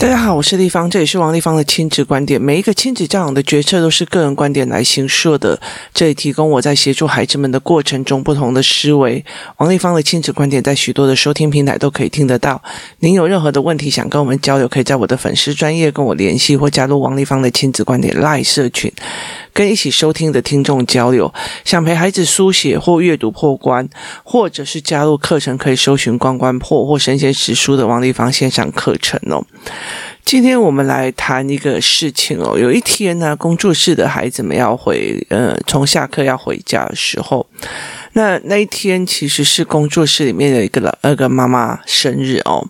大家好，我是立方，这里是王立方的亲子观点。每一个亲子教养的决策都是个人观点来行设的，这里提供我在协助孩子们的过程中不同的思维。王立方的亲子观点在许多的收听平台都可以听得到。您有任何的问题想跟我们交流，可以在我的粉丝专业跟我联系，或加入王立方的亲子观点 Live 社群，跟一起收听的听众交流。想陪孩子书写或阅读破关，或者是加入课程，可以搜寻关关破或神仙识书的王立芳线上课程哦。今天我们来谈一个事情哦。有一天呢，工作室的孩子们要回，呃，从下课要回家的时候，那那一天其实是工作室里面的一个老那个妈妈生日哦。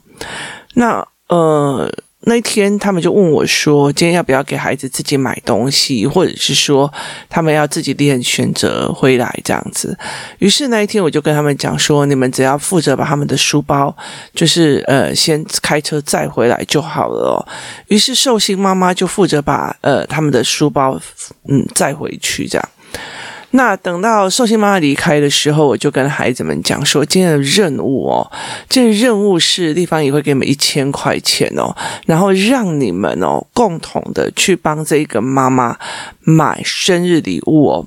那呃。那一天，他们就问我说：“今天要不要给孩子自己买东西，或者是说他们要自己练选择回来这样子？”于是那一天，我就跟他们讲说：“你们只要负责把他们的书包，就是呃，先开车载回来就好了哦。”于是寿星妈妈就负责把呃他们的书包嗯载回去这样。那等到寿星妈妈离开的时候，我就跟孩子们讲说，今天的任务哦，这个任务是地方也会给你们一千块钱哦，然后让你们哦共同的去帮这个妈妈买生日礼物哦，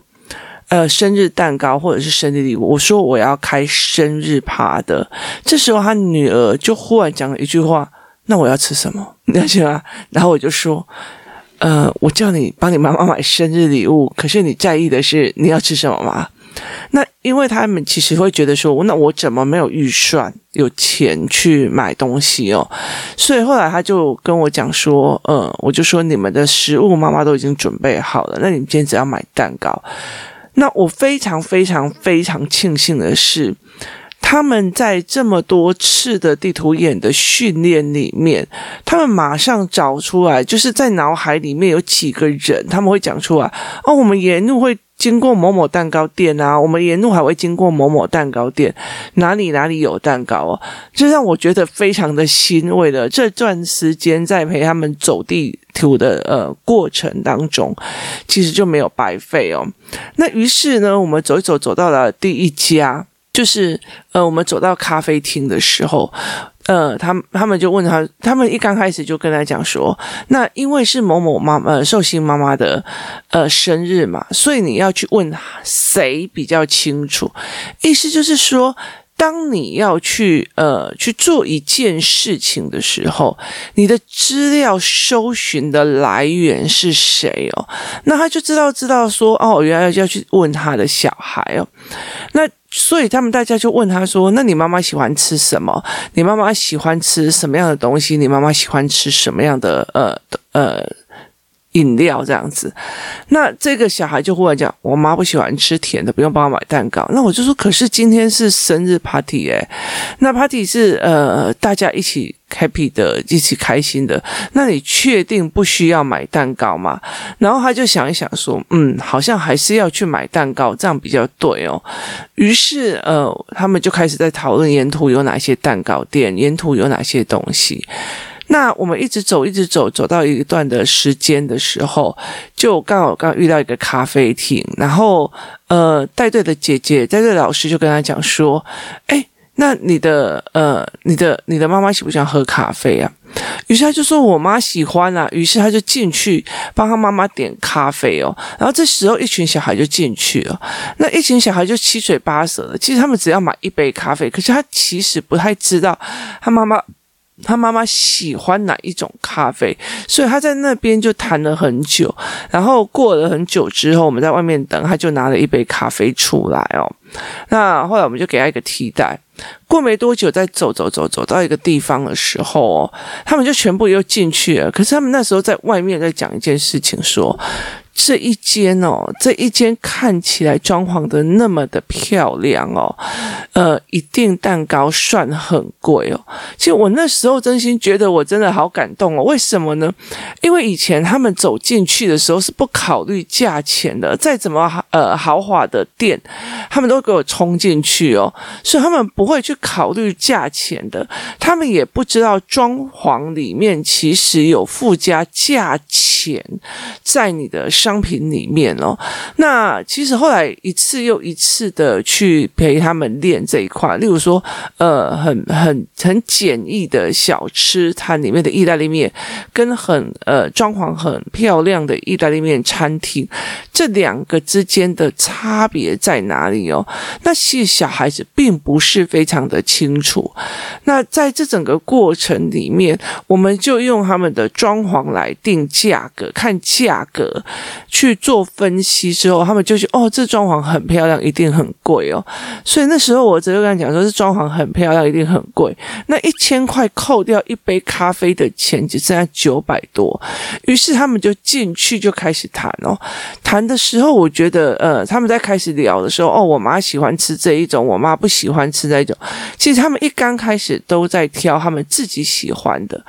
呃，生日蛋糕或者是生日礼物。我说我要开生日趴的，这时候他女儿就忽然讲了一句话：“那我要吃什么？”你了解吗？然后我就说。呃，我叫你帮你妈妈买生日礼物，可是你在意的是你要吃什么吗？那因为他们其实会觉得说，那我怎么没有预算、有钱去买东西哦？所以后来他就跟我讲说，呃，我就说你们的食物妈妈都已经准备好了，那你们今天只要买蛋糕。那我非常非常非常庆幸的是。他们在这么多次的地图演的训练里面，他们马上找出来，就是在脑海里面有几个人，他们会讲出来。哦，我们沿路会经过某某蛋糕店啊，我们沿路还会经过某某蛋糕店，哪里哪里有蛋糕哦，这让我觉得非常的欣慰的。这段时间在陪他们走地图的呃过程当中，其实就没有白费哦。那于是呢，我们走一走，走到了第一家。就是呃，我们走到咖啡厅的时候，呃，他他们就问他，他们一刚开始就跟他讲说，那因为是某某妈呃寿星妈妈的呃生日嘛，所以你要去问谁比较清楚，意思就是说。当你要去呃去做一件事情的时候，你的资料搜寻的来源是谁哦？那他就知道知道说哦，原来要去问他的小孩哦。那所以他们大家就问他说：“那你妈妈喜欢吃什么？你妈妈喜欢吃什么样的东西？你妈妈喜欢吃什么样的呃呃？”饮料这样子，那这个小孩就忽然讲：“我妈不喜欢吃甜的，不用帮我买蛋糕。”那我就说：“可是今天是生日 party 诶，那 party 是呃大家一起 happy 的，一起开心的。那你确定不需要买蛋糕吗？”然后他就想一想说：“嗯，好像还是要去买蛋糕，这样比较对哦。”于是呃，他们就开始在讨论沿途有哪些蛋糕店，沿途有哪些东西。那我们一直走，一直走，走到一段的时间的时候，就刚好刚遇到一个咖啡厅，然后呃，带队的姐姐，带队的老师就跟他讲说：“哎，那你的呃，你的你的妈妈喜不喜欢喝咖啡啊？”于是他就说：“我妈喜欢啊。”于是他就进去帮他妈妈点咖啡哦。然后这时候一群小孩就进去了，那一群小孩就七嘴八舌的。其实他们只要买一杯咖啡，可是他其实不太知道他妈妈。他妈妈喜欢哪一种咖啡，所以他在那边就谈了很久。然后过了很久之后，我们在外面等，他就拿了一杯咖啡出来哦。那后来我们就给他一个替代。过没多久，再走走走走到一个地方的时候，他们就全部又进去了。可是他们那时候在外面在讲一件事情，说。这一间哦，这一间看起来装潢的那么的漂亮哦，呃，一定蛋糕算很贵哦。其实我那时候真心觉得我真的好感动哦。为什么呢？因为以前他们走进去的时候是不考虑价钱的，再怎么呃豪华的店，他们都给我冲进去哦，所以他们不会去考虑价钱的，他们也不知道装潢里面其实有附加价钱在你的商品里面哦。那其实后来一次又一次的去陪他们练这一块，例如说，呃，很很很简易的小吃摊里面的意大利面，跟很呃装潢很漂亮的意大利面餐厅，这两个之间的差别在哪里哦？那其实小孩子并不是非常的清楚。那在这整个过程里面，我们就用他们的装潢来定价格，看价格去做分析之后，他们就觉哦，这装潢很漂亮，一定很贵哦。所以那时候我直接跟他讲说，这装潢很漂亮，一定很贵。那一千块扣掉一杯咖啡的钱，只剩下九百多。于是他们就进去就开始谈哦，谈的时候，我觉得呃，他们在开始聊的时候，哦，我妈喜欢吃这一种，我妈不喜欢吃那种。其实他们一刚开始都在挑他们自己喜欢的，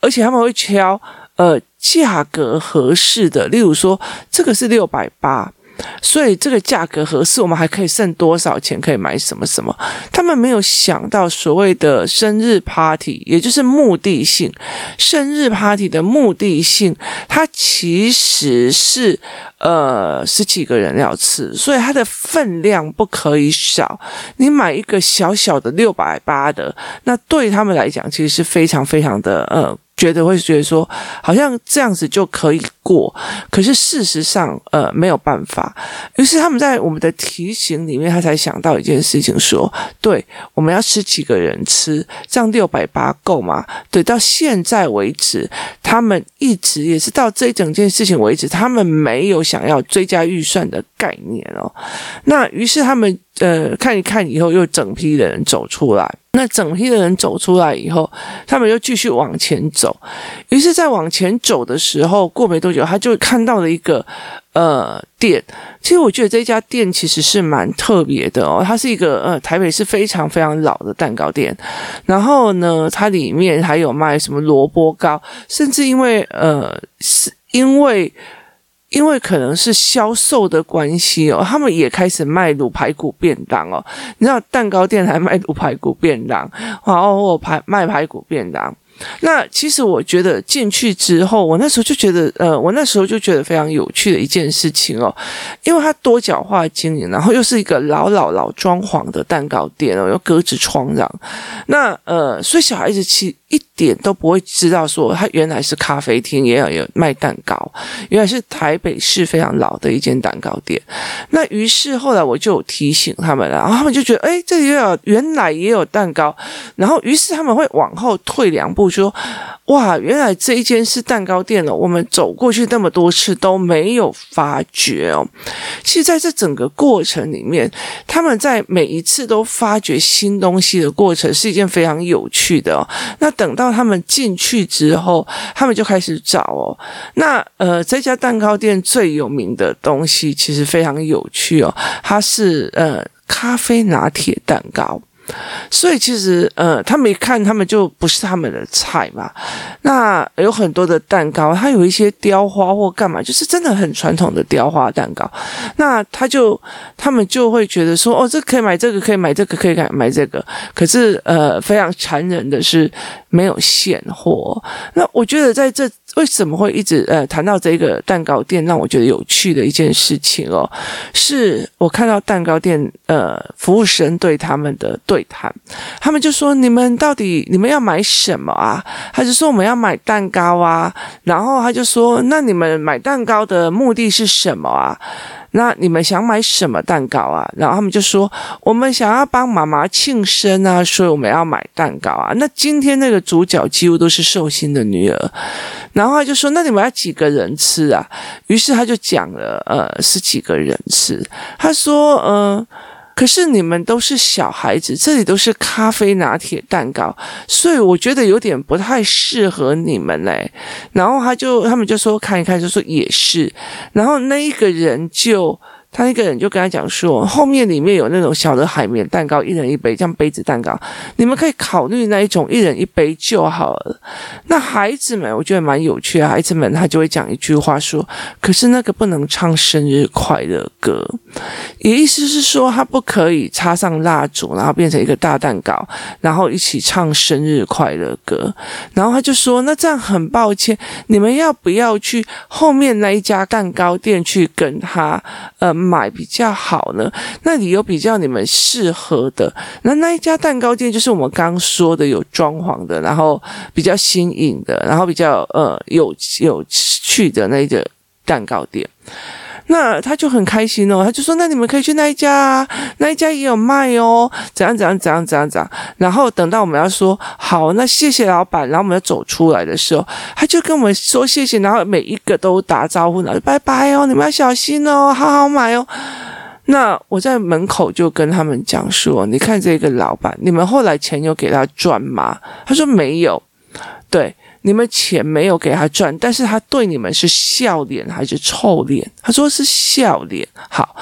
而且他们会挑呃价格合适的，例如说这个是六百八。所以这个价格合适，我们还可以剩多少钱可以买什么什么？他们没有想到所谓的生日 party，也就是目的性。生日 party 的目的性，它其实是呃十几个人要吃，所以它的分量不可以少。你买一个小小的六百八的，那对他们来讲，其实是非常非常的呃。觉得会觉得说，好像这样子就可以过，可是事实上，呃，没有办法。于是他们在我们的提醒里面，他才想到一件事情，说：对，我们要吃几个人吃，这样六百八够吗？对，到现在为止，他们一直也是到这一整件事情为止，他们没有想要追加预算的概念哦。那于是他们。呃，看一看以后，又整批人走出来。那整批的人走出来以后，他们又继续往前走。于是，在往前走的时候，过没多久，他就看到了一个呃店。其实，我觉得这家店其实是蛮特别的哦。它是一个呃台北市非常非常老的蛋糕店。然后呢，它里面还有卖什么萝卜糕，甚至因为呃是因为。因为可能是销售的关系哦，他们也开始卖卤排骨便当哦。你知道蛋糕店还卖卤排骨便当，然后我排卖排骨便当。那其实我觉得进去之后，我那时候就觉得，呃，我那时候就觉得非常有趣的一件事情哦，因为它多角化经营，然后又是一个老老老装潢的蛋糕店哦，又格子窗这样。那呃，所以小孩子其一点都不会知道说，它原来是咖啡厅，也有有卖蛋糕，原来是台北市非常老的一间蛋糕店。那于是后来我就提醒他们了，然后他们就觉得，哎，这里也有，原来也有蛋糕。然后于是他们会往后退两步。说哇，原来这一间是蛋糕店了。我们走过去那么多次都没有发觉哦。其实，在这整个过程里面，他们在每一次都发掘新东西的过程是一件非常有趣的哦。那等到他们进去之后，他们就开始找哦。那呃，这家蛋糕店最有名的东西其实非常有趣哦，它是呃咖啡拿铁蛋糕。所以其实，呃，他们一看，他们就不是他们的菜嘛。那有很多的蛋糕，它有一些雕花或干嘛，就是真的很传统的雕花蛋糕。那他就他们就会觉得说，哦，这可以买这个，可以买这个，可以买这个。可是，呃，非常残忍的是，没有现货。那我觉得在这。为什么会一直呃谈到这个蛋糕店？让我觉得有趣的一件事情哦，是我看到蛋糕店呃服务生对他们的对谈，他们就说：“你们到底你们要买什么啊？”他就说：“我们要买蛋糕啊。”然后他就说：“那你们买蛋糕的目的是什么啊？”那你们想买什么蛋糕啊？然后他们就说：“我们想要帮妈妈庆生啊，所以我们要买蛋糕啊。”那今天那个主角几乎都是寿星的女儿，然后他就说：“那你们要几个人吃啊？”于是他就讲了：“呃，是几个人吃。”他说：“嗯、呃。”可是你们都是小孩子，这里都是咖啡拿铁蛋糕，所以我觉得有点不太适合你们嘞。然后他就他们就说看一看，就说也是。然后那一个人就他那个人就跟他讲说，后面里面有那种小的海绵蛋糕，一人一杯，这样杯子蛋糕，你们可以考虑那一种，一人一杯就好了。那孩子们，我觉得蛮有趣的，孩子们他就会讲一句话说，可是那个不能唱生日快乐歌，也意思是说他不可以插上蜡烛，然后变成一个大蛋糕，然后一起唱生日快乐歌。然后他就说，那这样很抱歉，你们要不要去后面那一家蛋糕店去跟他呃买比较好呢？那里有比较你们适合的。那那一家蛋糕店就是我们刚说的有装潢的，然后比较新颖的，然后比较呃有有趣的那一个蛋糕店。那他就很开心哦，他就说：“那你们可以去那一家啊，那一家也有卖哦，怎样怎样怎样怎样怎样。”然后等到我们要说好，那谢谢老板，然后我们要走出来的时候，他就跟我们说谢谢，然后每一个都打招呼，然后拜拜哦，你们要小心哦，好好买哦。那我在门口就跟他们讲说：“你看这个老板，你们后来钱有给他赚吗？”他说：“没有。”对。你们钱没有给他赚，但是他对你们是笑脸还是臭脸？他说是笑脸。好，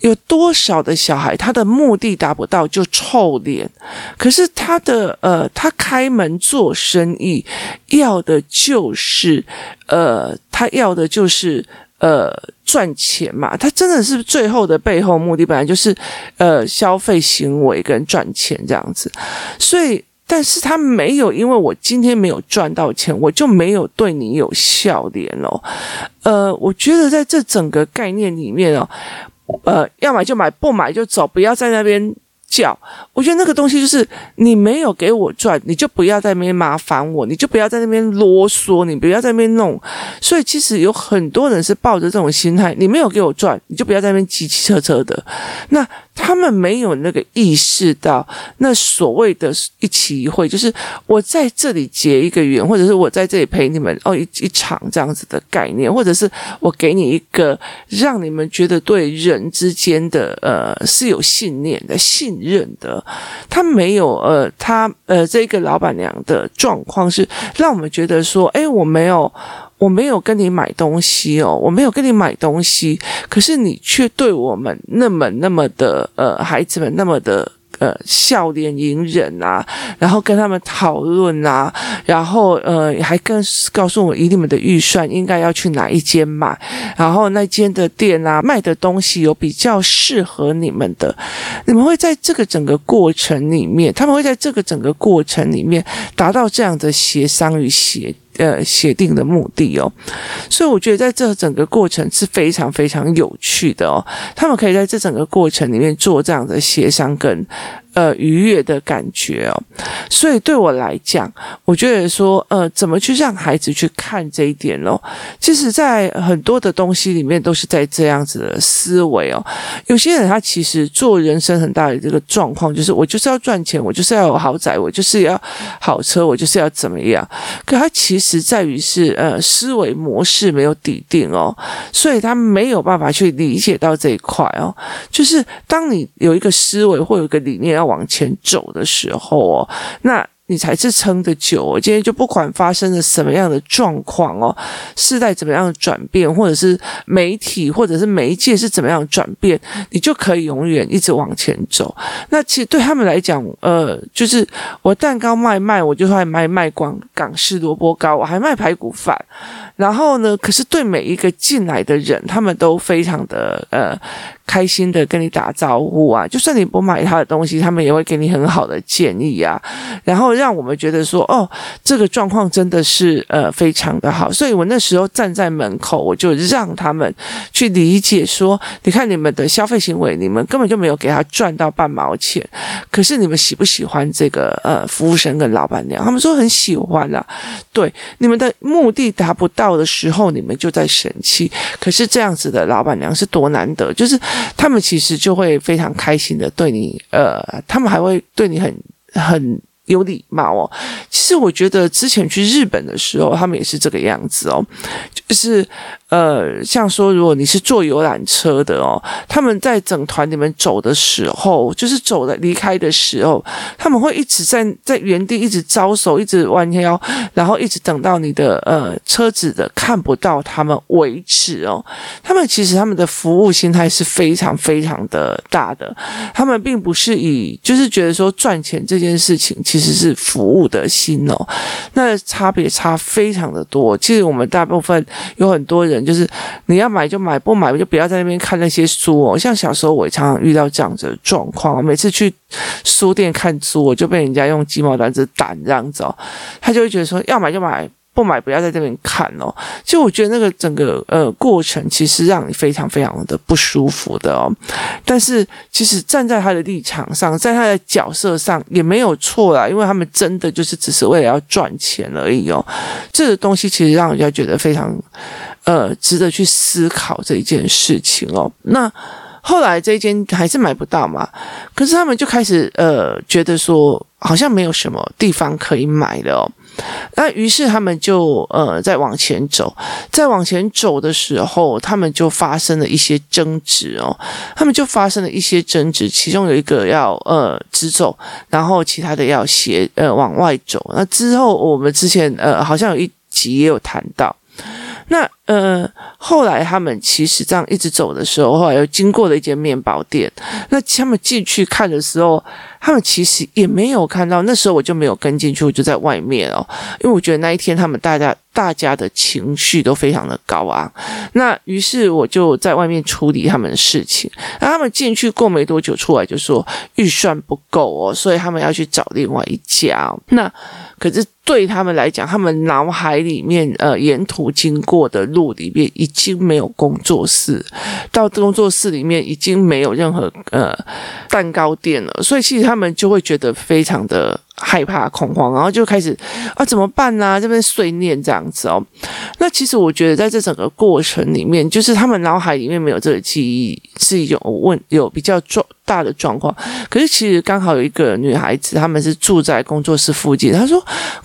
有多少的小孩他的目的达不到就臭脸？可是他的呃，他开门做生意要的就是呃，他要的就是呃赚钱嘛。他真的是最后的背后目的本来就是呃消费行为跟赚钱这样子，所以。但是他没有，因为我今天没有赚到钱，我就没有对你有笑脸哦。呃，我觉得在这整个概念里面哦，呃，要买就买，不买就走，不要在那边。叫，我觉得那个东西就是你没有给我赚，你就不要在那边麻烦我，你就不要在那边啰嗦，你不要在那边弄。所以其实有很多人是抱着这种心态，你没有给我赚，你就不要在那边急急车车的。那他们没有那个意识到，那所谓的一期一会，就是我在这里结一个缘，或者是我在这里陪你们哦一一场这样子的概念，或者是我给你一个让你们觉得对人之间的呃是有信念的信。任的，他没有呃，他呃，这个老板娘的状况是让我们觉得说，诶，我没有，我没有跟你买东西哦，我没有跟你买东西，可是你却对我们那么那么的呃，孩子们那么的。呃，笑脸迎人啊，然后跟他们讨论啊，然后呃，还跟告诉我以你们的预算应该要去哪一间买，然后那间的店啊卖的东西有比较适合你们的，你们会在这个整个过程里面，他们会在这个整个过程里面达到这样的协商与协。呃，协定的目的哦，所以我觉得在这整个过程是非常非常有趣的哦。他们可以在这整个过程里面做这样的协商跟呃愉悦的感觉哦。所以对我来讲，我觉得说呃，怎么去让孩子去看这一点哦？其实，在很多的东西里面都是在这样子的思维哦。有些人他其实做人生很大的这个状况，就是我就是要赚钱，我就是要有豪宅，我就是要好车，我就是要怎么样？可他其实。在于是，呃，思维模式没有底定哦，所以他没有办法去理解到这一块哦。就是当你有一个思维或有一个理念要往前走的时候哦，那。你才是撑得久。我今天就不管发生了什么样的状况哦，世代怎么样的转变，或者是媒体或者是媒介是怎么样转变，你就可以永远一直往前走。那其实对他们来讲，呃，就是我蛋糕卖卖，我就还卖卖广港式萝卜糕，我还卖排骨饭。然后呢，可是对每一个进来的人，他们都非常的呃。开心的跟你打招呼啊，就算你不买他的东西，他们也会给你很好的建议啊，然后让我们觉得说，哦，这个状况真的是呃非常的好。所以我那时候站在门口，我就让他们去理解说，你看你们的消费行为，你们根本就没有给他赚到半毛钱，可是你们喜不喜欢这个呃服务生跟老板娘？他们说很喜欢啊。对，你们的目的达不到的时候，你们就在生气。可是这样子的老板娘是多难得，就是。他们其实就会非常开心的对你，呃，他们还会对你很很有礼貌哦。其实我觉得之前去日本的时候，他们也是这个样子哦，就是。呃，像说，如果你是坐游览车的哦，他们在整团里面走的时候，就是走的离开的时候，他们会一直在在原地一直招手，一直弯腰，然后一直等到你的呃车子的看不到他们为止哦。他们其实他们的服务心态是非常非常的大的，他们并不是以就是觉得说赚钱这件事情其实是服务的心哦，那差别差非常的多。其实我们大部分有很多人。就是你要买就买，不买就不要在那边看那些书哦。像小时候我也常常遇到这样子的状况，每次去书店看书，我就被人家用鸡毛掸子掸这样子哦。他就会觉得说要买就买，不买不要在这边看哦。其实我觉得那个整个呃过程其实让你非常非常的不舒服的哦。但是其实站在他的立场上，在他的角色上也没有错啦，因为他们真的就是只是为了要赚钱而已哦。这个东西其实让人家觉得非常。呃，值得去思考这一件事情哦。那后来这一间还是买不到嘛？可是他们就开始呃，觉得说好像没有什么地方可以买了哦。那于是他们就呃在往前走，在往前走的时候，他们就发生了一些争执哦。他们就发生了一些争执，其中有一个要呃直走，然后其他的要斜呃往外走。那之后我们之前呃好像有一集也有谈到。那呃，后来他们其实这样一直走的时候，后来又经过了一间面包店。那他们进去看的时候，他们其实也没有看到。那时候我就没有跟进去，我就在外面哦，因为我觉得那一天他们大家大家的情绪都非常的高昂。那于是我就在外面处理他们的事情。那他们进去过没多久出来就说预算不够哦，所以他们要去找另外一家。那可是。对他们来讲，他们脑海里面呃沿途经过的路里面已经没有工作室，到工作室里面已经没有任何呃蛋糕店了，所以其实他们就会觉得非常的。害怕恐慌，然后就开始啊，怎么办呢？这边碎念这样子哦。那其实我觉得，在这整个过程里面，就是他们脑海里面没有这个记忆，是一种问有比较状大的状况。可是其实刚好有一个女孩子，他们是住在工作室附近，她说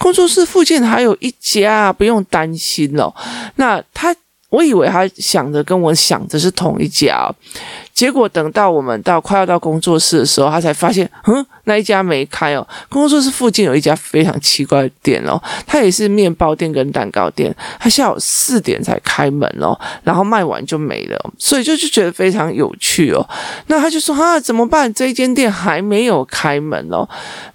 工作室附近还有一家，不用担心了。那他，我以为他想着跟我想的是同一家。结果等到我们到快要到工作室的时候，他才发现，嗯，那一家没开哦。工作室附近有一家非常奇怪的店哦，它也是面包店跟蛋糕店，它下午四点才开门哦，然后卖完就没了，所以就就觉得非常有趣哦。那他就说啊，怎么办？这一间店还没有开门哦。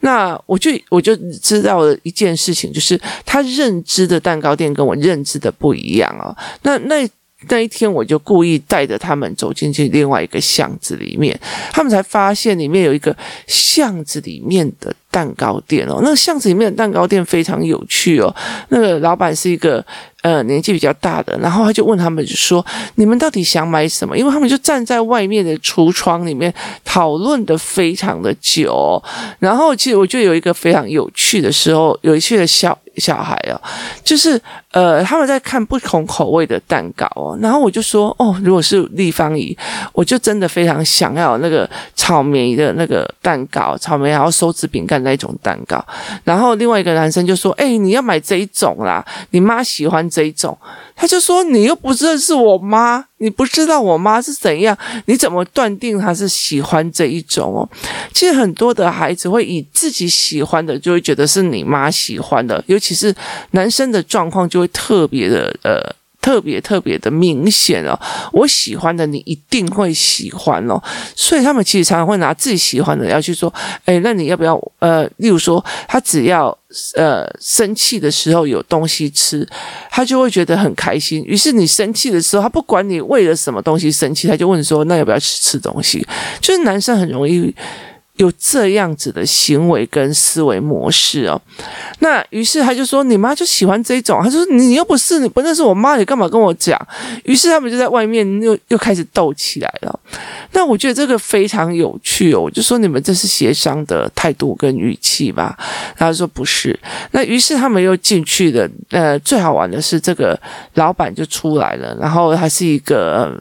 那我就我就知道了一件事情，就是他认知的蛋糕店跟我认知的不一样哦。那那。那一天，我就故意带着他们走进去另外一个巷子里面，他们才发现里面有一个巷子里面的蛋糕店哦。那个巷子里面的蛋糕店非常有趣哦。那个老板是一个呃年纪比较大的，然后他就问他们就说：“你们到底想买什么？”因为他们就站在外面的橱窗里面讨论的非常的久。然后其实我就有一个非常有趣的时候，有趣的小小孩哦，就是。呃，他们在看不同口味的蛋糕哦，然后我就说，哦，如果是立方姨，我就真的非常想要那个草莓的那个蛋糕，草莓然后手指饼干那一种蛋糕。然后另外一个男生就说，哎，你要买这一种啦，你妈喜欢这一种。他就说，你又不认识我妈，你不知道我妈是怎样，你怎么断定她是喜欢这一种哦？其实很多的孩子会以自己喜欢的，就会觉得是你妈喜欢的，尤其实男生的状况就会。特别的呃，特别特别的明显哦。我喜欢的，你一定会喜欢哦。所以他们其实常常会拿自己喜欢的要去说，哎，那你要不要？呃，例如说，他只要呃生气的时候有东西吃，他就会觉得很开心。于是你生气的时候，他不管你为了什么东西生气，他就问说，那要不要吃吃东西？就是男生很容易。有这样子的行为跟思维模式哦，那于是他就说：“你妈就喜欢这种。”他说：“你又不是你不认识我妈，你干嘛跟我讲？”于是他们就在外面又又开始斗起来了。那我觉得这个非常有趣哦，我就说：“你们这是协商的态度跟语气吧？”他说：“不是。”那于是他们又进去的。呃，最好玩的是这个老板就出来了，然后他是一个。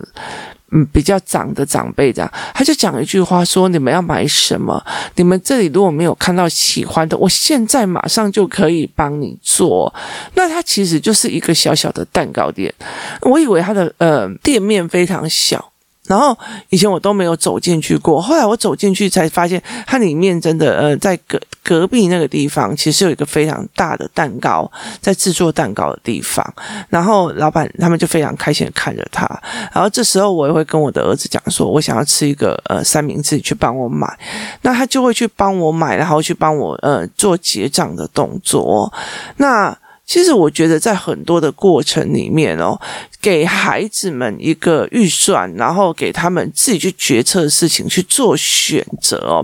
嗯比较长的长辈这样，他就讲一句话说：“你们要买什么？你们这里如果没有看到喜欢的，我现在马上就可以帮你做。”那他其实就是一个小小的蛋糕店，我以为他的呃店面非常小。然后以前我都没有走进去过，后来我走进去才发现，它里面真的呃，在隔隔壁那个地方，其实有一个非常大的蛋糕，在制作蛋糕的地方。然后老板他们就非常开心的看着他。然后这时候我也会跟我的儿子讲说，我想要吃一个呃三明治，去帮我买。那他就会去帮我买，然后去帮我呃做结账的动作。那其实我觉得在很多的过程里面哦。给孩子们一个预算，然后给他们自己去决策的事情去做选择哦。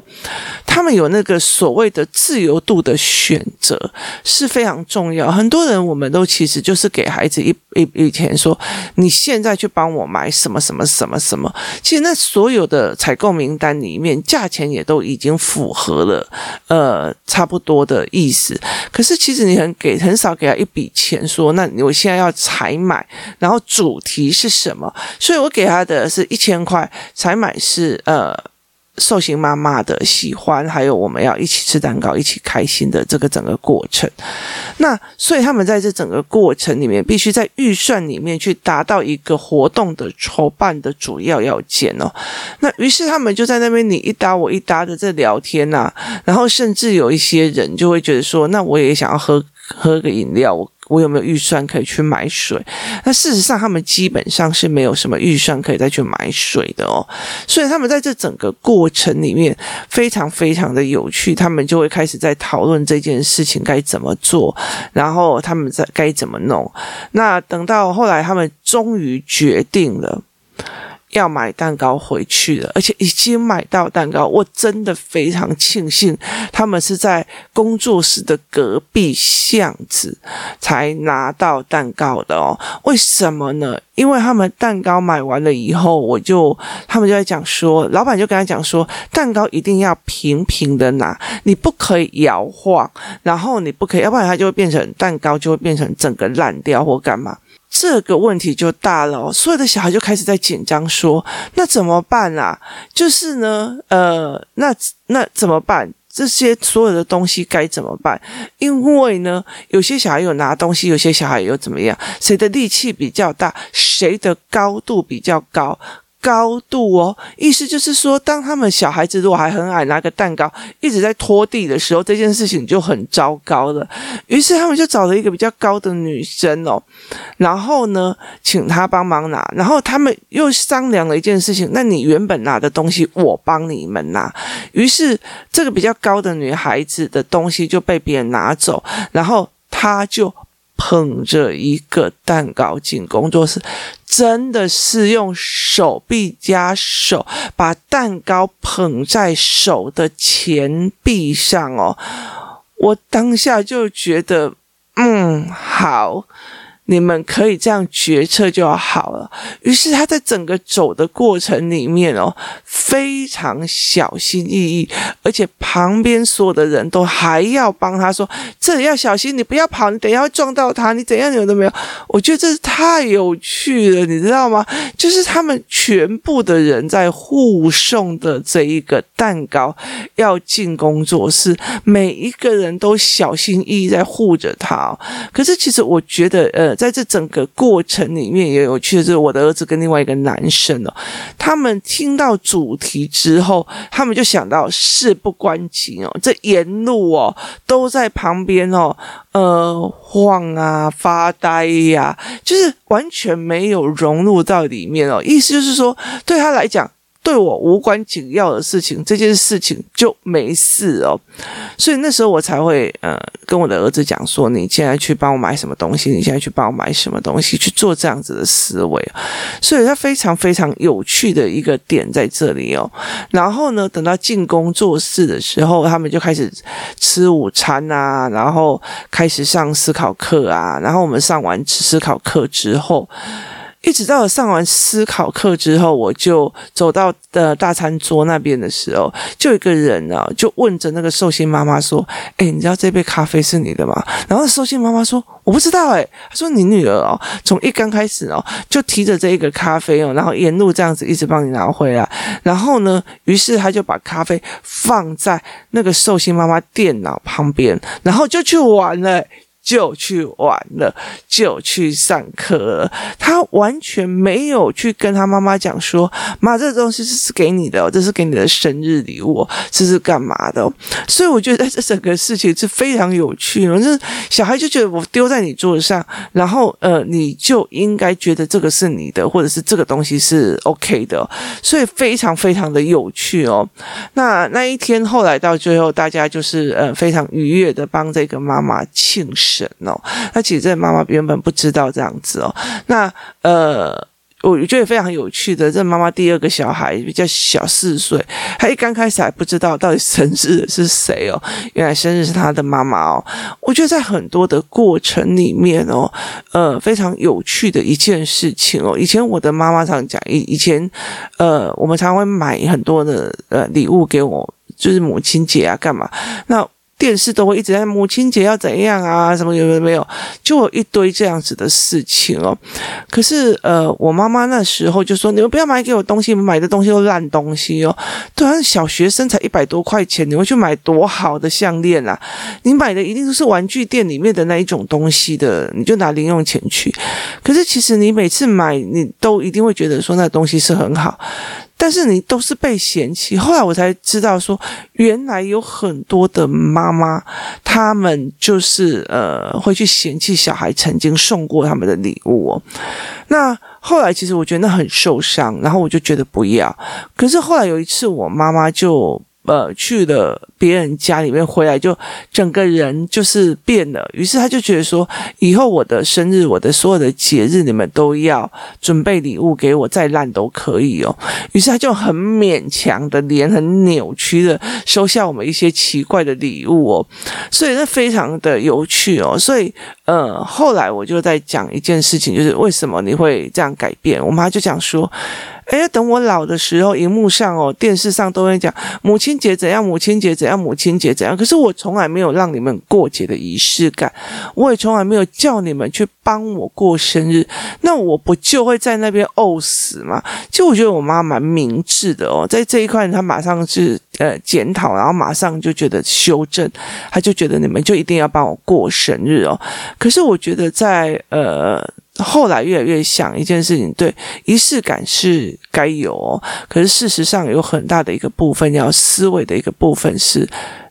他们有那个所谓的自由度的选择是非常重要。很多人我们都其实就是给孩子一一笔钱，说你现在去帮我买什么什么什么什么。其实那所有的采购名单里面，价钱也都已经符合了，呃，差不多的意思。可是其实你很给很少给他一笔钱，说那我现在要采买，然后。主题是什么？所以我给他的是一千块，采买是呃寿星妈妈的喜欢，还有我们要一起吃蛋糕，一起开心的这个整个过程。那所以他们在这整个过程里面，必须在预算里面去达到一个活动的筹办的主要要件哦。那于是他们就在那边你一搭我一搭的在聊天呐、然后甚至有一些人就会觉得说，那我也想要喝喝个饮料。我有没有预算可以去买水？那事实上，他们基本上是没有什么预算可以再去买水的哦。所以他们在这整个过程里面非常非常的有趣，他们就会开始在讨论这件事情该怎么做，然后他们在该怎么弄。那等到后来，他们终于决定了。要买蛋糕回去了，而且已经买到蛋糕，我真的非常庆幸他们是在工作室的隔壁巷子才拿到蛋糕的哦。为什么呢？因为他们蛋糕买完了以后，我就他们就在讲说，老板就跟他讲说，蛋糕一定要平平的拿，你不可以摇晃，然后你不可以，要不然它就会变成蛋糕就会变成整个烂掉或干嘛。这个问题就大了哦，所有的小孩就开始在紧张说：“那怎么办啊？就是呢，呃，那那怎么办？这些所有的东西该怎么办？因为呢，有些小孩有拿东西，有些小孩又怎么样？谁的力气比较大？谁的高度比较高？”高度哦，意思就是说，当他们小孩子如果还很矮，拿个蛋糕一直在拖地的时候，这件事情就很糟糕了。于是他们就找了一个比较高的女生哦，然后呢，请她帮忙拿。然后他们又商量了一件事情：那你原本拿的东西，我帮你们拿。于是这个比较高的女孩子的东西就被别人拿走，然后她就。捧着一个蛋糕进工作室，真的是用手臂加手把蛋糕捧在手的前臂上哦。我当下就觉得，嗯，好。你们可以这样决策就好了。于是他在整个走的过程里面哦，非常小心翼翼，而且旁边所有的人都还要帮他说：“这里要小心，你不要跑，你等一下会撞到他，你怎样有都没有。”我觉得这是太有趣了，你知道吗？就是他们全部的人在护送的这一个蛋糕要进工作室，每一个人都小心翼翼在护着他。可是其实我觉得，呃。在这整个过程里面也有趣的是，我的儿子跟另外一个男生哦，他们听到主题之后，他们就想到事不关己哦，这沿路哦都在旁边哦，呃晃啊发呆呀，就是完全没有融入到里面哦，意思就是说对他来讲。对我无关紧要的事情，这件事情就没事哦。所以那时候我才会呃跟我的儿子讲说：“你现在去帮我买什么东西？你现在去帮我买什么东西？去做这样子的思维。”所以他非常非常有趣的一个点在这里哦。然后呢，等到进工作室的时候，他们就开始吃午餐啊，然后开始上思考课啊。然后我们上完思考课之后。一直到上完思考课之后，我就走到的大餐桌那边的时候，就一个人啊，就问着那个寿星妈妈说：“哎，你知道这杯咖啡是你的吗？”然后寿星妈妈说：“我不知道。”哎，他说：“你女儿哦，从一刚开始哦，就提着这一个咖啡哦，然后沿路这样子一直帮你拿回来。然后呢，于是他就把咖啡放在那个寿星妈妈电脑旁边，然后就去玩了。”就去玩了，就去上课了。他完全没有去跟他妈妈讲说：“妈，这个东西是给你的，这是给你的生日礼物，这是干嘛的？”所以我觉得 这整个事情是非常有趣的。就小孩就觉得我丢在你桌子上，然后呃，你就应该觉得这个是你的，或者是这个东西是 OK 的，所以非常非常的有趣哦。那那一天后来到最后，大家就是呃非常愉悦的帮这个妈妈庆生。哦，那其实这妈妈原本不知道这样子哦。那呃，我觉得非常有趣的，这妈妈第二个小孩比较小四岁，她一刚开始还不知道到底生日是谁哦，原来生日是她的妈妈哦。我觉得在很多的过程里面哦，呃，非常有趣的一件事情哦。以前我的妈妈常讲，以以前呃，我们常会买很多的呃礼物给我，就是母亲节啊，干嘛那。电视都会一直在母亲节要怎样啊？什么有没有没有？就有一堆这样子的事情哦。可是呃，我妈妈那时候就说：“你们不要买给我东西，买的东西都烂东西哦。”对啊，小学生才一百多块钱，你会去买多好的项链啊？你买的一定都是玩具店里面的那一种东西的，你就拿零用钱去。可是其实你每次买，你都一定会觉得说那东西是很好。但是你都是被嫌弃，后来我才知道说，原来有很多的妈妈，他们就是呃会去嫌弃小孩曾经送过他们的礼物哦。那后来其实我觉得那很受伤，然后我就觉得不要。可是后来有一次，我妈妈就。呃，去了别人家里面回来，就整个人就是变了。于是他就觉得说，以后我的生日、我的所有的节日，你们都要准备礼物给我，再烂都可以哦。于是他就很勉强的，脸很扭曲的收下我们一些奇怪的礼物哦。所以那非常的有趣哦。所以呃，后来我就在讲一件事情，就是为什么你会这样改变？我妈就讲说。哎，等我老的时候，荧幕上哦，电视上都会讲母亲节怎样，母亲节怎样，母亲节怎样。可是我从来没有让你们过节的仪式感，我也从来没有叫你们去帮我过生日。那我不就会在那边饿死吗？就我觉得我妈蛮明智的哦，在这一块她马上是呃检讨，然后马上就觉得修正，她就觉得你们就一定要帮我过生日哦。可是我觉得在呃。后来越来越想一件事情，对，仪式感是该有，可是事实上有很大的一个部分要思维的一个部分是。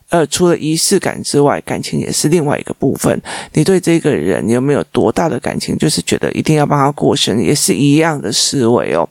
呃，除了仪式感之外，感情也是另外一个部分。你对这个人，有没有多大的感情？就是觉得一定要帮他过生日，也是一样的思维哦。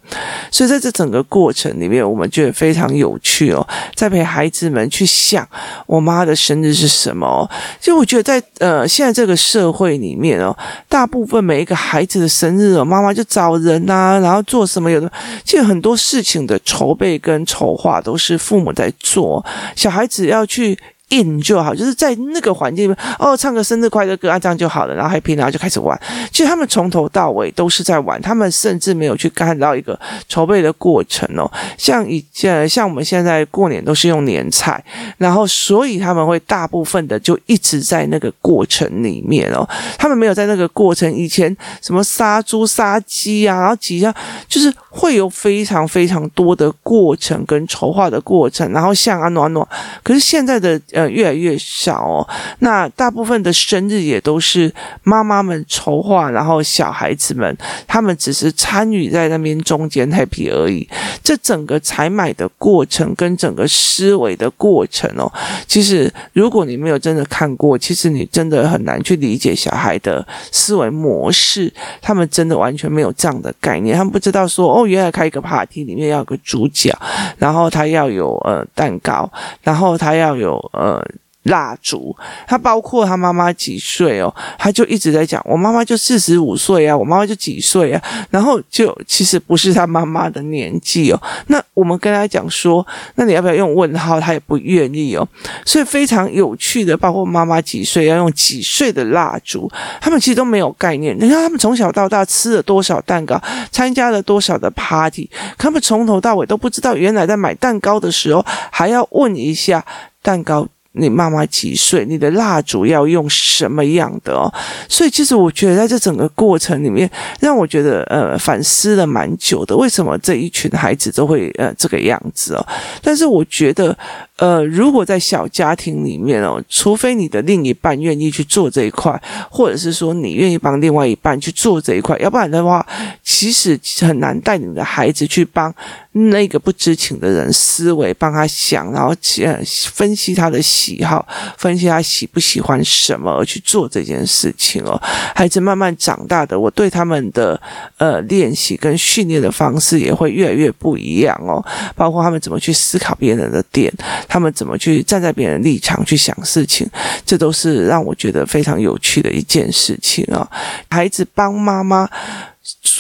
所以在这整个过程里面，我们觉得非常有趣哦。在陪孩子们去想我妈的生日是什么哦。就我觉得在呃现在这个社会里面哦，大部分每一个孩子的生日哦，妈妈就找人呐、然后做什么有的，其实很多事情的筹备跟筹划都是父母在做，小孩子要去。In 就好，就是在那个环境里面，哦，唱个生日快乐歌啊，这样就好了，然后 happy，然后就开始玩。其实他们从头到尾都是在玩，他们甚至没有去看到一个筹备的过程哦。像以前，像我们现在过年都是用年菜，然后所以他们会大部分的就一直在那个过程里面哦，他们没有在那个过程以前什么杀猪杀鸡啊，然后几样就是。会有非常非常多的过程跟筹划的过程，然后像啊暖暖，可是现在的呃越来越少哦。那大部分的生日也都是妈妈们筹划，然后小孩子们他们只是参与在那边中间 happy 而已。这整个采买的过程跟整个思维的过程哦，其实如果你没有真的看过，其实你真的很难去理解小孩的思维模式。他们真的完全没有这样的概念，他们不知道说哦。原来开一个 party，里面要有个主角，然后他要有呃蛋糕，然后他要有呃呃蜡烛，他包括他妈妈几岁哦，他就一直在讲，我妈妈就四十五岁啊，我妈妈就几岁啊，然后就其实不是他妈妈的年纪哦。那我们跟他讲说，那你要不要用问号？他也不愿意哦。所以非常有趣的，包括妈妈几岁要用几岁的蜡烛，他们其实都没有概念。你看他们从小到大吃了多少蛋糕，参加了多少的 party，他们从头到尾都不知道，原来在买蛋糕的时候还要问一下蛋糕。你妈妈几岁？你的蜡烛要用什么样的哦？所以其实我觉得在这整个过程里面，让我觉得呃反思了蛮久的。为什么这一群孩子都会呃这个样子哦？但是我觉得呃，如果在小家庭里面哦，除非你的另一半愿意去做这一块，或者是说你愿意帮另外一半去做这一块，要不然的话，其实很难带你的孩子去帮那个不知情的人思维，帮他想，然后呃分析他的。喜好，分析他喜不喜欢什么而去做这件事情哦。孩子慢慢长大的，我对他们的呃练习跟训练的方式也会越来越不一样哦。包括他们怎么去思考别人的点，他们怎么去站在别人立场去想事情，这都是让我觉得非常有趣的一件事情、哦。孩子帮妈妈。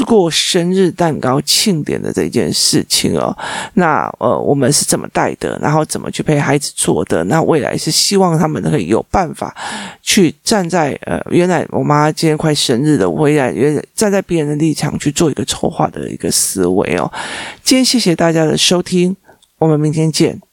过生日蛋糕庆典的这件事情哦，那呃，我们是怎么带的？然后怎么去陪孩子做的？那未来是希望他们可以有办法去站在呃，原来我妈今天快生日了，我未来原站在别人的立场去做一个筹划的一个思维哦。今天谢谢大家的收听，我们明天见。